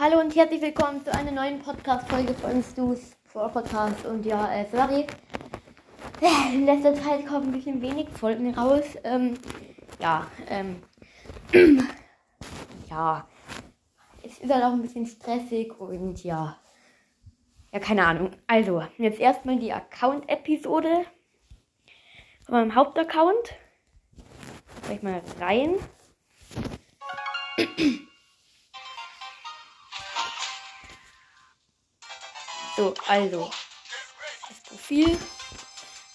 Hallo und herzlich willkommen zu einer neuen Podcast-Folge von Stu's Brawl Podcast. Und ja, äh, sorry. In letzter Zeit kommen ein bisschen wenig Folgen raus. Ähm, ja, ähm, ja. Es ist halt auch ein bisschen stressig und ja. Ja, keine Ahnung. Also, jetzt erstmal die Account-Episode von meinem Hauptaccount. Gleich mal rein. So, also. Das Profil.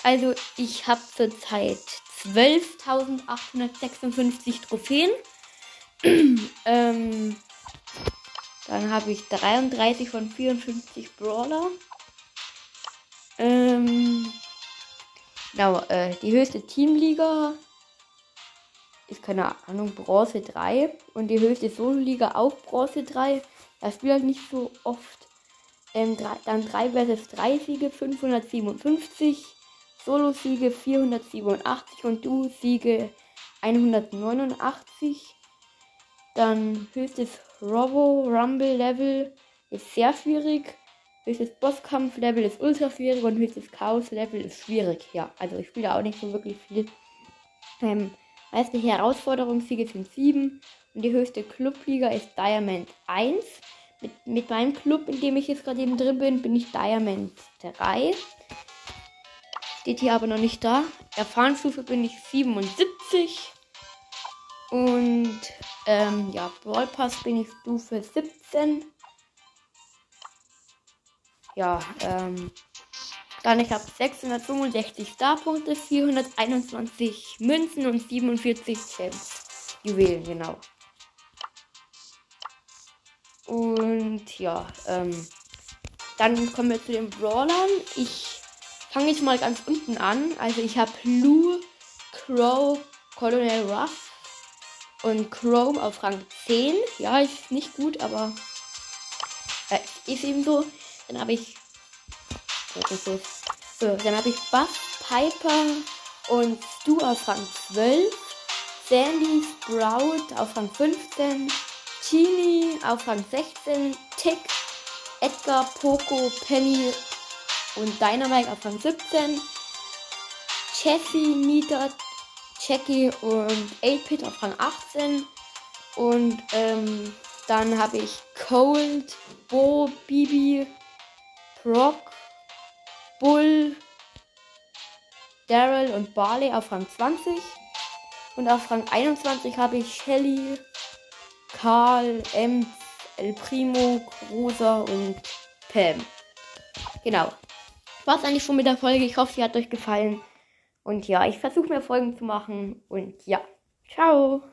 Also, ich habe zurzeit 12.856 Trophäen. ähm, dann habe ich 33 von 54 Brawler. Ähm, genau, äh, die höchste Teamliga ist keine Ahnung, Bronze 3. Und die höchste Solo-Liga auch Bronze 3. Das spielt halt nicht so oft. Ähm, drei, dann 3 vs 3 Siege 557, Solo-Siege 487 und Du-Siege 189. Dann höchstes Robo Rumble Level ist sehr schwierig. Höchstes Bosskampf Level ist ultra schwierig und höchstes Chaos Level ist schwierig. Ja, also ich spiele auch nicht so wirklich viel. Ähm, meiste Herausforderungssiege sind 7 und die höchste Clubliga ist Diamond 1. Mit, mit meinem Club, in dem ich jetzt gerade eben drin bin, bin ich Diamond 3. Steht hier aber noch nicht da. Erfahrungsstufe bin ich 77. Und ähm, ja, Brawl Pass bin ich Stufe 17. Ja, ähm, dann ich habe 665 Starpunkte, 421 Münzen und 47 Gems. Juwelen, genau. Und ja, ähm, dann kommen wir zu den Brawlern. Ich fange jetzt mal ganz unten an. Also ich habe Lou, Crow, Colonel Ruff und Chrome auf Rang 10. Ja, ist nicht gut, aber äh, ist eben so. Dann habe ich. So, dann habe ich Buff, Piper und Stu auf Rang 12. Sandy, Sprout auf Rang 15. Chili auf Rang 16, Tick, Edgar, Poco, Penny und Dynamite auf Rang 17, Jessie, Nita, Jackie und 8-Pit auf Rang 18 und ähm, dann habe ich Cold, Bo, Bibi, Brock, Bull, Daryl und Barley auf Rang 20 und auf Rang 21 habe ich Shelly, Karl, Ems, El Primo, Rosa und Pam. Genau. War's eigentlich schon mit der Folge. Ich hoffe, sie hat euch gefallen. Und ja, ich versuche mir Folgen zu machen. Und ja, ciao.